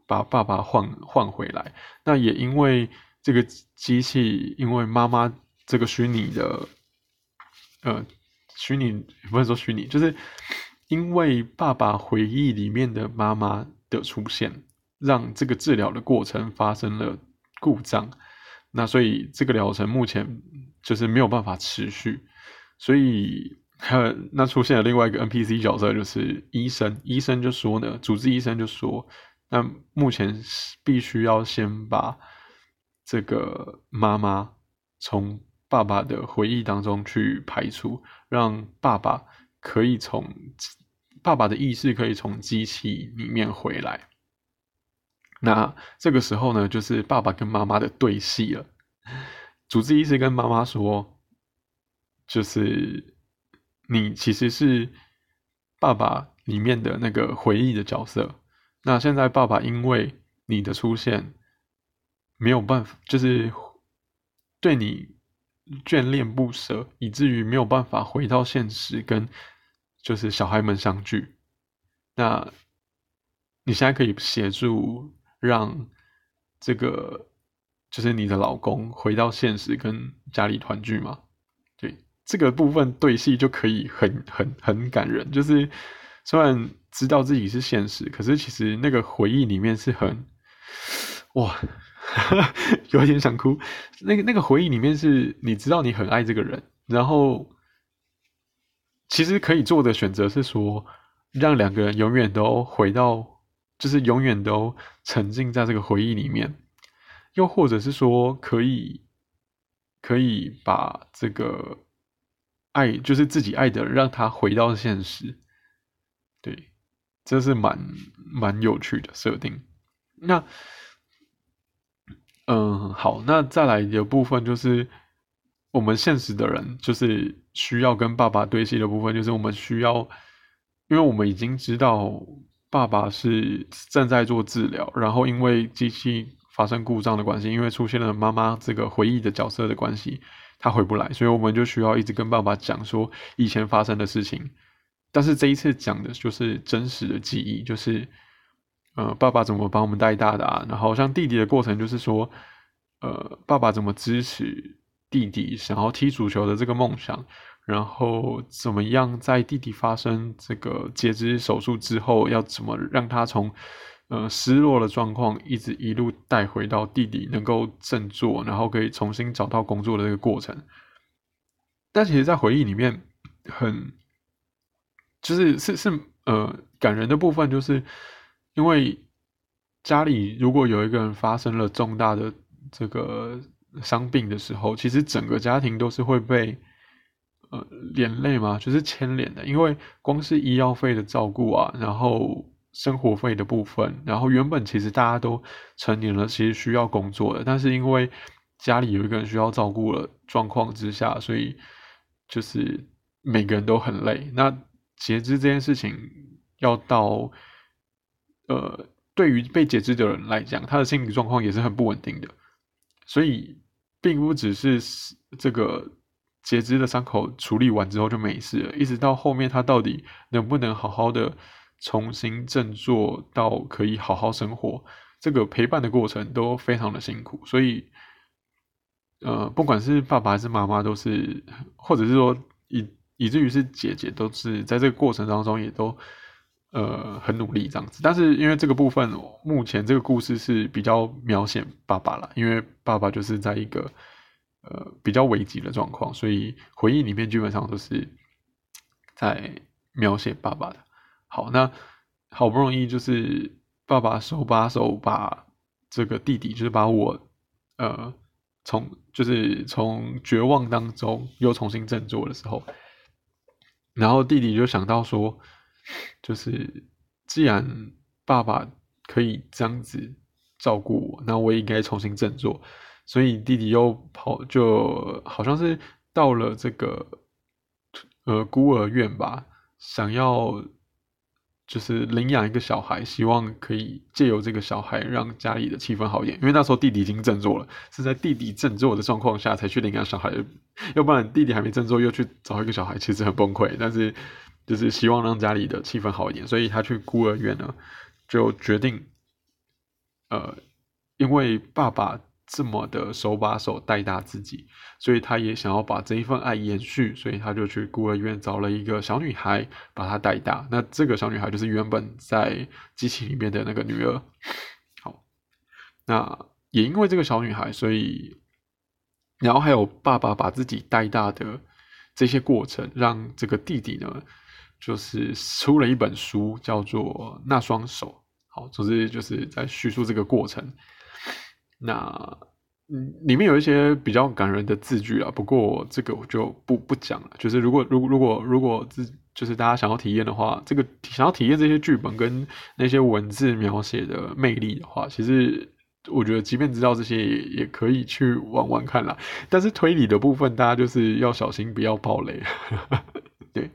把爸爸换换回来。那也因为这个机器，因为妈妈这个虚拟的，呃，虚拟不是说虚拟，就是因为爸爸回忆里面的妈妈的出现，让这个治疗的过程发生了故障。那所以这个疗程目前就是没有办法持续，所以还有那出现了另外一个 NPC 角色，就是医生。医生就说呢，主治医生就说，那目前必须要先把这个妈妈从爸爸的回忆当中去排除，让爸爸可以从爸爸的意识可以从机器里面回来。那这个时候呢，就是爸爸跟妈妈的对戏了。主治医师跟妈妈说：“就是你其实是爸爸里面的那个回忆的角色。那现在爸爸因为你的出现，没有办法，就是对你眷恋不舍，以至于没有办法回到现实，跟就是小孩们相聚。那你现在可以协助。”让这个就是你的老公回到现实，跟家里团聚嘛？对，这个部分对戏就可以很很很感人。就是虽然知道自己是现实，可是其实那个回忆里面是很哇，有点想哭。那个那个回忆里面是你知道你很爱这个人，然后其实可以做的选择是说，让两个人永远都回到。就是永远都沉浸在这个回忆里面，又或者是说，可以可以把这个爱，就是自己爱的，让他回到现实。对，这是蛮蛮有趣的设定。那，嗯，好，那再来的部分就是我们现实的人，就是需要跟爸爸对戏的部分，就是我们需要，因为我们已经知道。爸爸是正在做治疗，然后因为机器发生故障的关系，因为出现了妈妈这个回忆的角色的关系，他回不来，所以我们就需要一直跟爸爸讲说以前发生的事情。但是这一次讲的就是真实的记忆，就是呃爸爸怎么把我们带大的啊，然后像弟弟的过程，就是说呃爸爸怎么支持弟弟想要踢足球的这个梦想。然后怎么样，在弟弟发生这个截肢手术之后，要怎么让他从呃失落的状况，一直一路带回到弟弟能够振作，然后可以重新找到工作的这个过程。但其实，在回忆里面，很就是是是呃感人的部分，就是因为家里如果有一个人发生了重大的这个伤病的时候，其实整个家庭都是会被。呃，连累嘛，就是牵连的，因为光是医药费的照顾啊，然后生活费的部分，然后原本其实大家都成年了，其实需要工作的，但是因为家里有一个人需要照顾了状况之下，所以就是每个人都很累。那截肢这件事情要到，呃，对于被截肢的人来讲，他的心理状况也是很不稳定的，所以并不只是这个。截肢的伤口处理完之后就没事了，一直到后面他到底能不能好好的重新振作到可以好好生活，这个陪伴的过程都非常的辛苦，所以，呃，不管是爸爸还是妈妈，都是，或者是说以以至于是姐姐，都是在这个过程当中也都呃很努力这样子。但是因为这个部分，目前这个故事是比较描写爸爸了，因为爸爸就是在一个。呃，比较危急的状况，所以回忆里面基本上都是在描写爸爸的。好，那好不容易就是爸爸手把手把这个弟弟，就是把我呃从就是从绝望当中又重新振作的时候，然后弟弟就想到说，就是既然爸爸可以这样子照顾我，那我也应该重新振作。所以弟弟又跑，就好像是到了这个呃孤儿院吧，想要就是领养一个小孩，希望可以借由这个小孩让家里的气氛好一点。因为那时候弟弟已经振作了，是在弟弟振作的状况下才去领养小孩，要不然弟弟还没振作又去找一个小孩，其实很崩溃。但是就是希望让家里的气氛好一点，所以他去孤儿院呢，就决定呃，因为爸爸这么的手把手带大自己，所以他也想要把这一份爱延续，所以他就去孤儿院找了一个小女孩把她带大。那这个小女孩就是原本在机器里面的那个女儿。好，那也因为这个小女孩，所以，然后还有爸爸把自己带大的这些过程，让这个弟弟呢。就是出了一本书，叫做《那双手》。好，总之就是在叙述这个过程。那嗯，里面有一些比较感人的字句啊，不过这个我就不不讲了。就是如果如果如果如果自就是大家想要体验的话，这个想要体验这些剧本跟那些文字描写的魅力的话，其实我觉得即便知道这些也也可以去玩玩看啦。但是推理的部分，大家就是要小心，不要爆雷。对。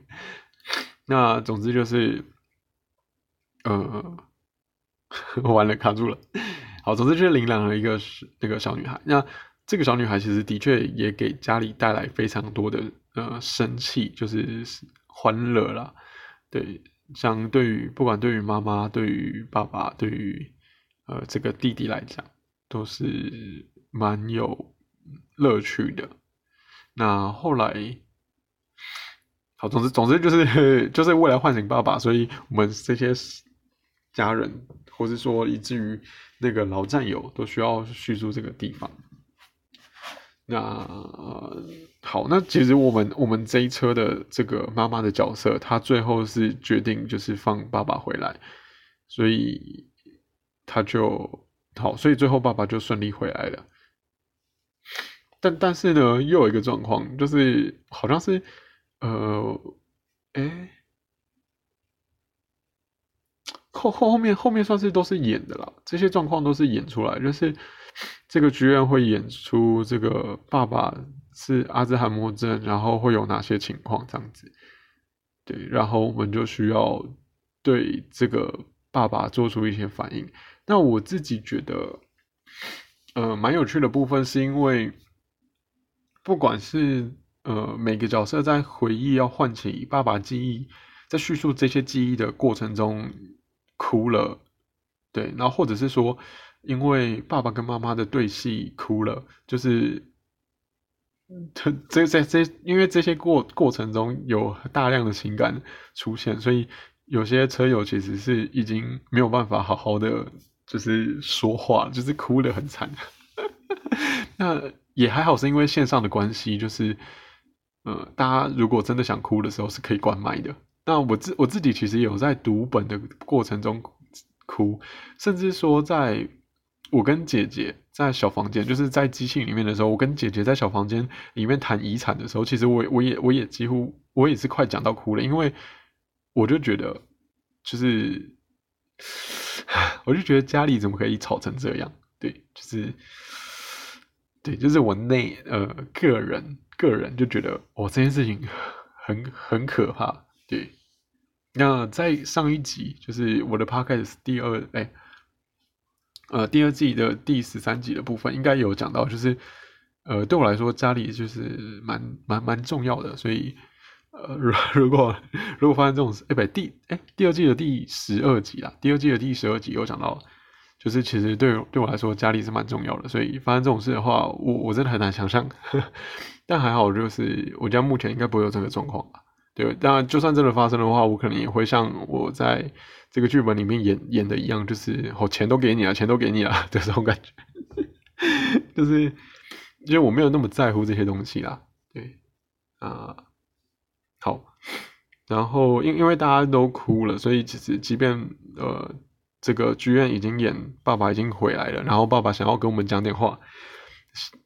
那总之就是，呃，完了卡住了。好，总之就是领养了一个那个小女孩。那这个小女孩其实的确也给家里带来非常多的呃生气，就是欢乐啦。对，像对于不管对于妈妈、对于爸爸、对于呃这个弟弟来讲，都是蛮有乐趣的。那后来。好，总之，总之就是 就是为了唤醒爸爸，所以我们这些家人，或是说以至于那个老战友，都需要叙述这个地方。那好，那其实我们我们这一车的这个妈妈的角色，她最后是决定就是放爸爸回来，所以他就好，所以最后爸爸就顺利回来了。但但是呢，又有一个状况，就是好像是。呃，哎，后后后面后面算是都是演的啦，这些状况都是演出来，就是这个剧院会演出这个爸爸是阿兹海默症，然后会有哪些情况这样子，对，然后我们就需要对这个爸爸做出一些反应。那我自己觉得，呃，蛮有趣的部分是因为，不管是。呃，每个角色在回忆要唤起爸爸记忆，在叙述这些记忆的过程中哭了，对，然后或者是说，因为爸爸跟妈妈的对戏哭了，就是这这这这，因为这些过过程中有大量的情感出现，所以有些车友其实是已经没有办法好好的就是说话，就是哭的很惨。那也还好，是因为线上的关系，就是。呃，大家如果真的想哭的时候是可以关麦的。那我自我自己其实有在读本的过程中哭，甚至说在我跟姐姐在小房间，就是在机器里面的时候，我跟姐姐在小房间里面谈遗产的时候，其实我我也我也几乎我也是快讲到哭了，因为我就觉得就是，我就觉得家里怎么可以吵成这样？对，就是对，就是我内呃个人。个人就觉得哦，这件事情很很可怕。对，那在上一集就是我的 podcast 第二哎，呃，第二季的第十三集的部分，应该有讲到，就是呃，对我来说家里就是蛮蛮蛮重要的。所以呃，如 如果如果发生这种事，哎，不第哎第二季的第十二集啦，第二季的第十二集有讲到，就是其实对对我来说家里是蛮重要的。所以发生这种事的话，我我真的很难想象。但还好，就是我家目前应该不会有这个状况吧？对，当然就算真的发生的话，我可能也会像我在这个剧本里面演演的一样，就是哦钱都给你了，钱都给你了 的这种感觉，就是因为我没有那么在乎这些东西啦。对，啊，好，然后因因为大家都哭了，所以其实即便呃这个剧院已经演爸爸已经回来了，然后爸爸想要跟我们讲点话。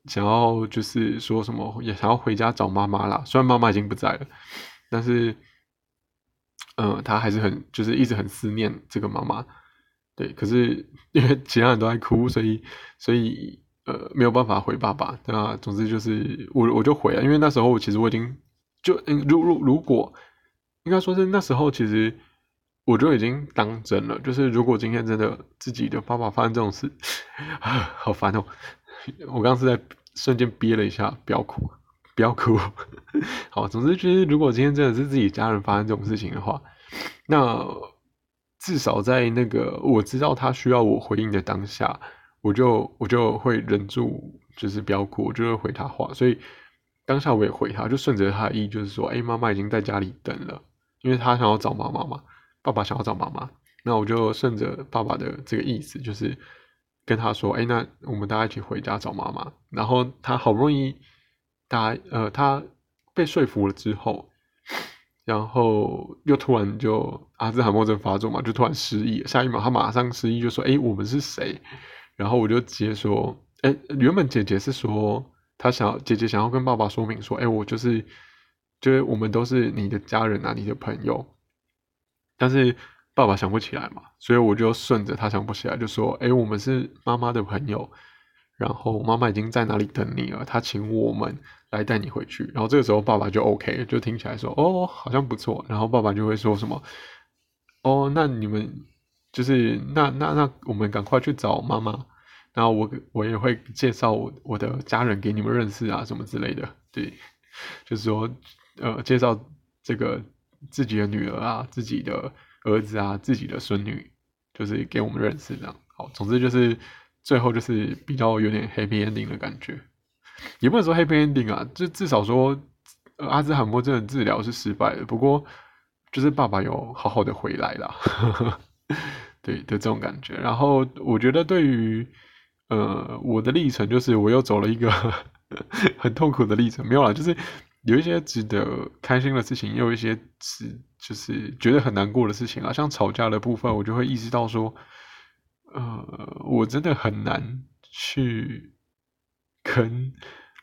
想要就是说什么，也想要回家找妈妈啦。虽然妈妈已经不在了，但是，嗯，他还是很就是一直很思念这个妈妈。对，可是因为其他人都在哭，所以所以呃没有办法回爸爸。那总之就是我我就回了，因为那时候其实我已经就，如如如果应该说是那时候，其实我就已经当真了。就是如果今天真的自己的爸爸发生这种事，啊，好烦哦。我刚刚是在瞬间憋了一下，不要哭，不要哭。好，总之就是，如果今天真的是自己家人发生这种事情的话，那至少在那个我知道他需要我回应的当下，我就我就会忍住，就是不要哭，我就会回他话。所以当下我也回他，就顺着他的意，就是说，哎，妈妈已经在家里等了，因为他想要找妈妈嘛，爸爸想要找妈妈，那我就顺着爸爸的这个意思，就是跟他说，哎，那我们大家一起回家找妈妈。然后他好不容易，他呃，他被说服了之后。然后又突然就阿兹海默症发作嘛，就突然失忆。下一秒他马上失忆，就说：“哎，我们是谁？”然后我就直接说：“哎，原本姐姐是说她想姐姐想要跟爸爸说明说，哎，我就是就是我们都是你的家人啊，你的朋友。但是爸爸想不起来嘛，所以我就顺着他想不起来，就说：哎，我们是妈妈的朋友。”然后妈妈已经在哪里等你了？她请我们来带你回去。然后这个时候爸爸就 OK，就听起来说哦，好像不错。然后爸爸就会说什么哦，那你们就是那那那我们赶快去找妈妈。然后我我也会介绍我我的家人给你们认识啊，什么之类的。对，就是说呃，介绍这个自己的女儿啊，自己的儿子啊，自己的孙女，就是给我们认识这样。好，总之就是。最后就是比较有点 happy ending 的感觉，也不能说 happy ending 啊，就至少说阿兹海默症的治疗是失败的。不过就是爸爸有好好的回来了，对的这种感觉。然后我觉得对于呃我的历程，就是我又走了一个 很痛苦的历程，没有啦，就是有一些值得开心的事情，也有一些是就是觉得很难过的事情啊。像吵架的部分，我就会意识到说。呃，我真的很难去跟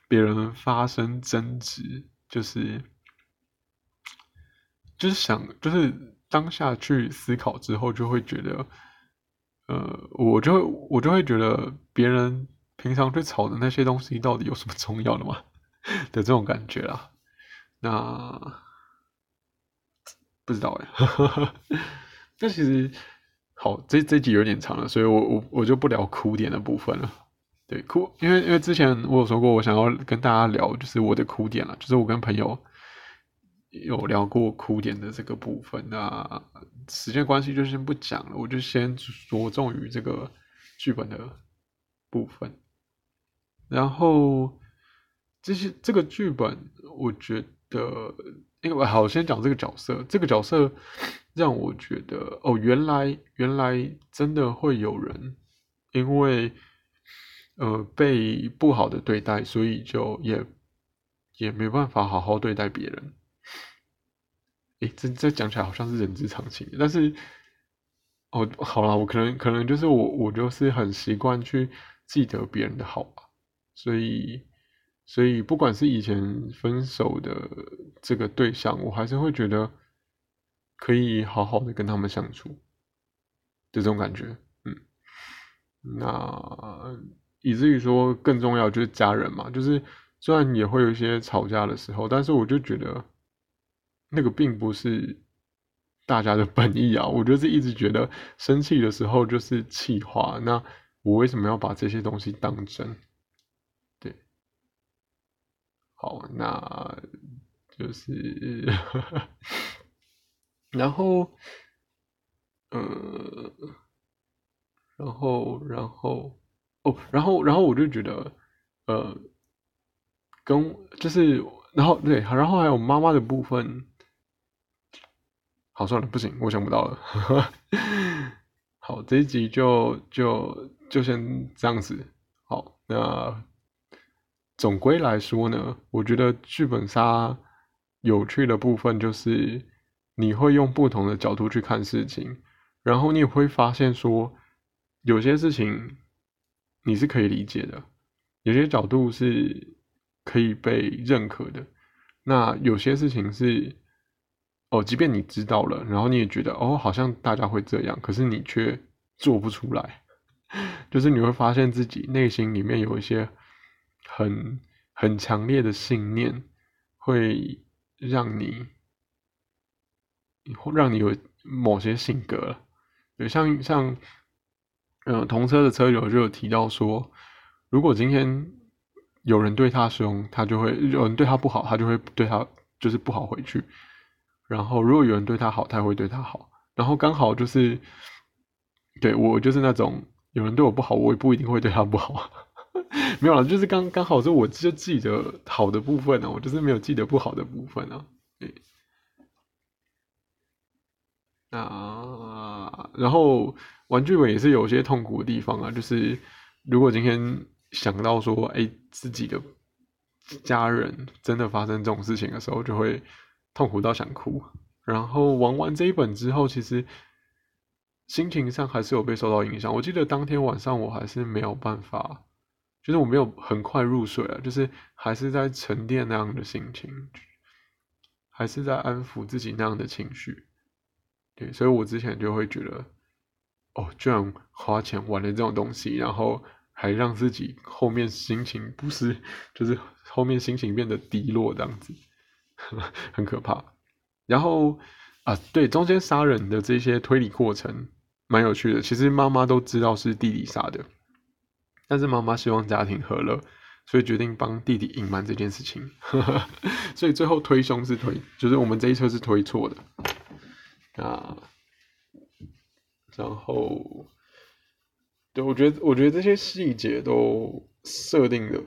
别人发生争执，就是就是想，就是当下去思考之后，就会觉得，呃，我就会我就会觉得别人平常去吵的那些东西，到底有什么重要的吗？的这种感觉啦。那不知道哎，但其实。好，这这集有点长了，所以我我我就不聊哭点的部分了。对，哭，因为因为之前我有说过，我想要跟大家聊，就是我的哭点了，就是我跟朋友有聊过哭点的这个部分。那时间关系就先不讲了，我就先着重于这个剧本的部分。然后这些这个剧本，我觉得，因为好，先讲这个角色，这个角色。让我觉得哦，原来原来真的会有人因为呃被不好的对待，所以就也也没办法好好对待别人。诶，这这讲起来好像是人之常情，但是哦，好了，我可能可能就是我我就是很习惯去记得别人的好吧，所以所以不管是以前分手的这个对象，我还是会觉得。可以好好的跟他们相处，的这种感觉，嗯，那以至于说更重要就是家人嘛，就是虽然也会有一些吵架的时候，但是我就觉得那个并不是大家的 本意啊，我就是一直觉得生气的时候就是气话，那我为什么要把这些东西当真？对，好，那就是。然后，呃，然后，然后，哦，然后，然后我就觉得，呃，跟就是，然后对，然后还有妈妈的部分，好算了，不行，我想不到了。好，这一集就就就先这样子。好，那总归来说呢，我觉得剧本杀有趣的部分就是。你会用不同的角度去看事情，然后你也会发现说，有些事情你是可以理解的，有些角度是可以被认可的。那有些事情是，哦，即便你知道了，然后你也觉得哦，好像大家会这样，可是你却做不出来，就是你会发现自己内心里面有一些很很强烈的信念，会让你。让你有某些性格了，对，像像，嗯，同车的车友就有提到说，如果今天有人对他凶，他就会有人对他不好，他就会对他就是不好回去。然后如果有人对他好，他会对他好。然后刚好就是，对我就是那种有人对我不好，我也不一定会对他不好。没有了，就是刚刚好是我就记得好的部分呢，我就是没有记得不好的部分啊。对，啊，然后玩剧本也是有些痛苦的地方啊，就是如果今天想到说，哎，自己的家人真的发生这种事情的时候，就会痛苦到想哭。然后玩完这一本之后，其实心情上还是有被受到影响。我记得当天晚上我还是没有办法。就是我没有很快入睡啊，就是还是在沉淀那样的心情，还是在安抚自己那样的情绪，对，所以我之前就会觉得，哦，居然花钱玩了这种东西，然后还让自己后面心情不是，就是后面心情变得低落这样子，很可怕。然后啊，对，中间杀人的这些推理过程蛮有趣的，其实妈妈都知道是弟弟杀的。但是妈妈希望家庭和乐，所以决定帮弟弟隐瞒这件事情。所以最后推凶是推，就是我们这一车是推错的啊。然后，对我觉得，我觉得这些细节都设定的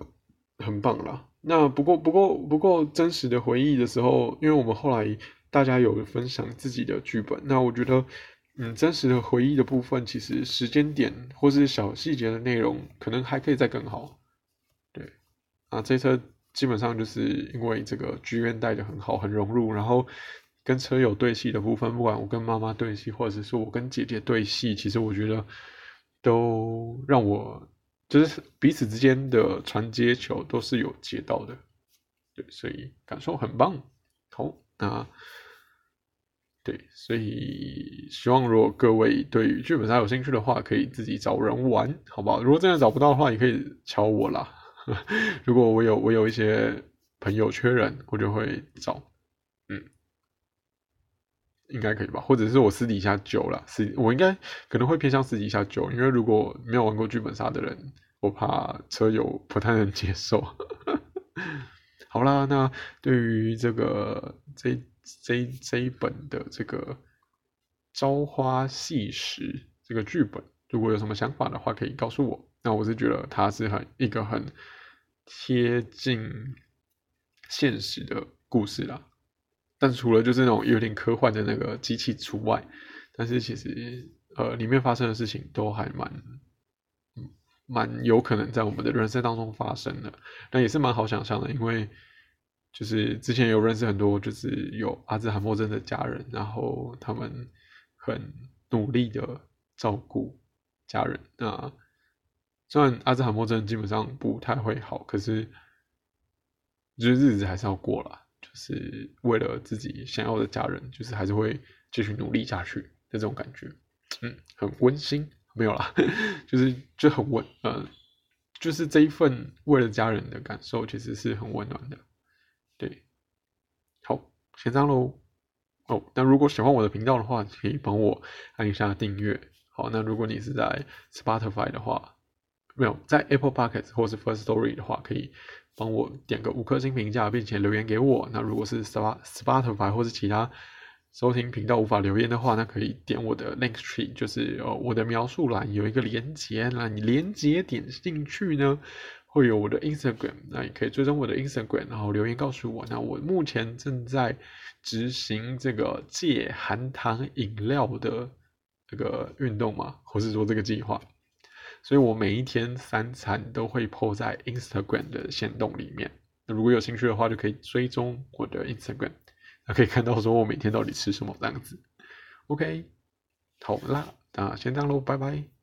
很棒啦。那不过，不过，不过真实的回忆的时候，因为我们后来大家有分享自己的剧本，那我觉得。嗯，真实的回忆的部分，其实时间点或是小细节的内容，可能还可以再更好。对，啊，这车基本上就是因为这个剧院带的很好，很融入，然后跟车友对戏的部分，不管我跟妈妈对戏，或者是我跟姐姐对戏，其实我觉得都让我就是彼此之间的传接球都是有接到的。对，所以感受很棒。好，那。对，所以希望如果各位对剧本杀有兴趣的话，可以自己找人玩，好不好？如果真的找不到的话，也可以敲我啦。如果我有我有一些朋友缺人，我就会找，应该可以吧？或者是我私底下救了，私我应该可能会偏向私底下救，因为如果没有玩过剧本杀的人，我怕车友不太能接受。好啦，那对于这个这。这这一本的这个《朝花夕拾》这个剧本，如果有什么想法的话，可以告诉我。那我是觉得它是很一个很贴近现实的故事啦。但除了就是那种有点科幻的那个机器除外，但是其实呃里面发生的事情都还蛮蛮有可能在我们的人生当中发生的。那也是蛮好想象的，因为。就是之前有认识很多，就是有阿兹海默症的家人，然后他们很努力的照顾家人。那虽然阿兹海默症基本上不太会好，可是就是日子还是要过了，是为了自己想要的家人，就是还是会继续努力下去的这种感觉。嗯，很温馨，没有啦，就是就很温，呃，就是这一份为了家人的感受，其实是很温暖的。对，好，先这样喽。哦，那如果喜欢我的频道的话，可以帮我按一下订阅。好，那如果你是在 Spotify 的话，没有在 Apple Podcast 或是 First Story 的话，可以帮我点个五颗星评价，并且留言给我。那如果是 Spotify 或是其他收听频道无法留言的话，那可以点我的 Link Tree，就是呃我的描述栏有一个连接，那你连接点进去呢？会有我的 Instagram，那也可以追踪我的 Instagram，然后留言告诉我。那我目前正在执行这个戒含糖饮料的这个运动嘛，或是说这个计划，所以我每一天三餐都会 po 在 Instagram 的线动里面。那如果有兴趣的话，就可以追踪我的 Instagram，那可以看到说我每天到底吃什么这样子。OK，好啦，那先这样喽，拜拜。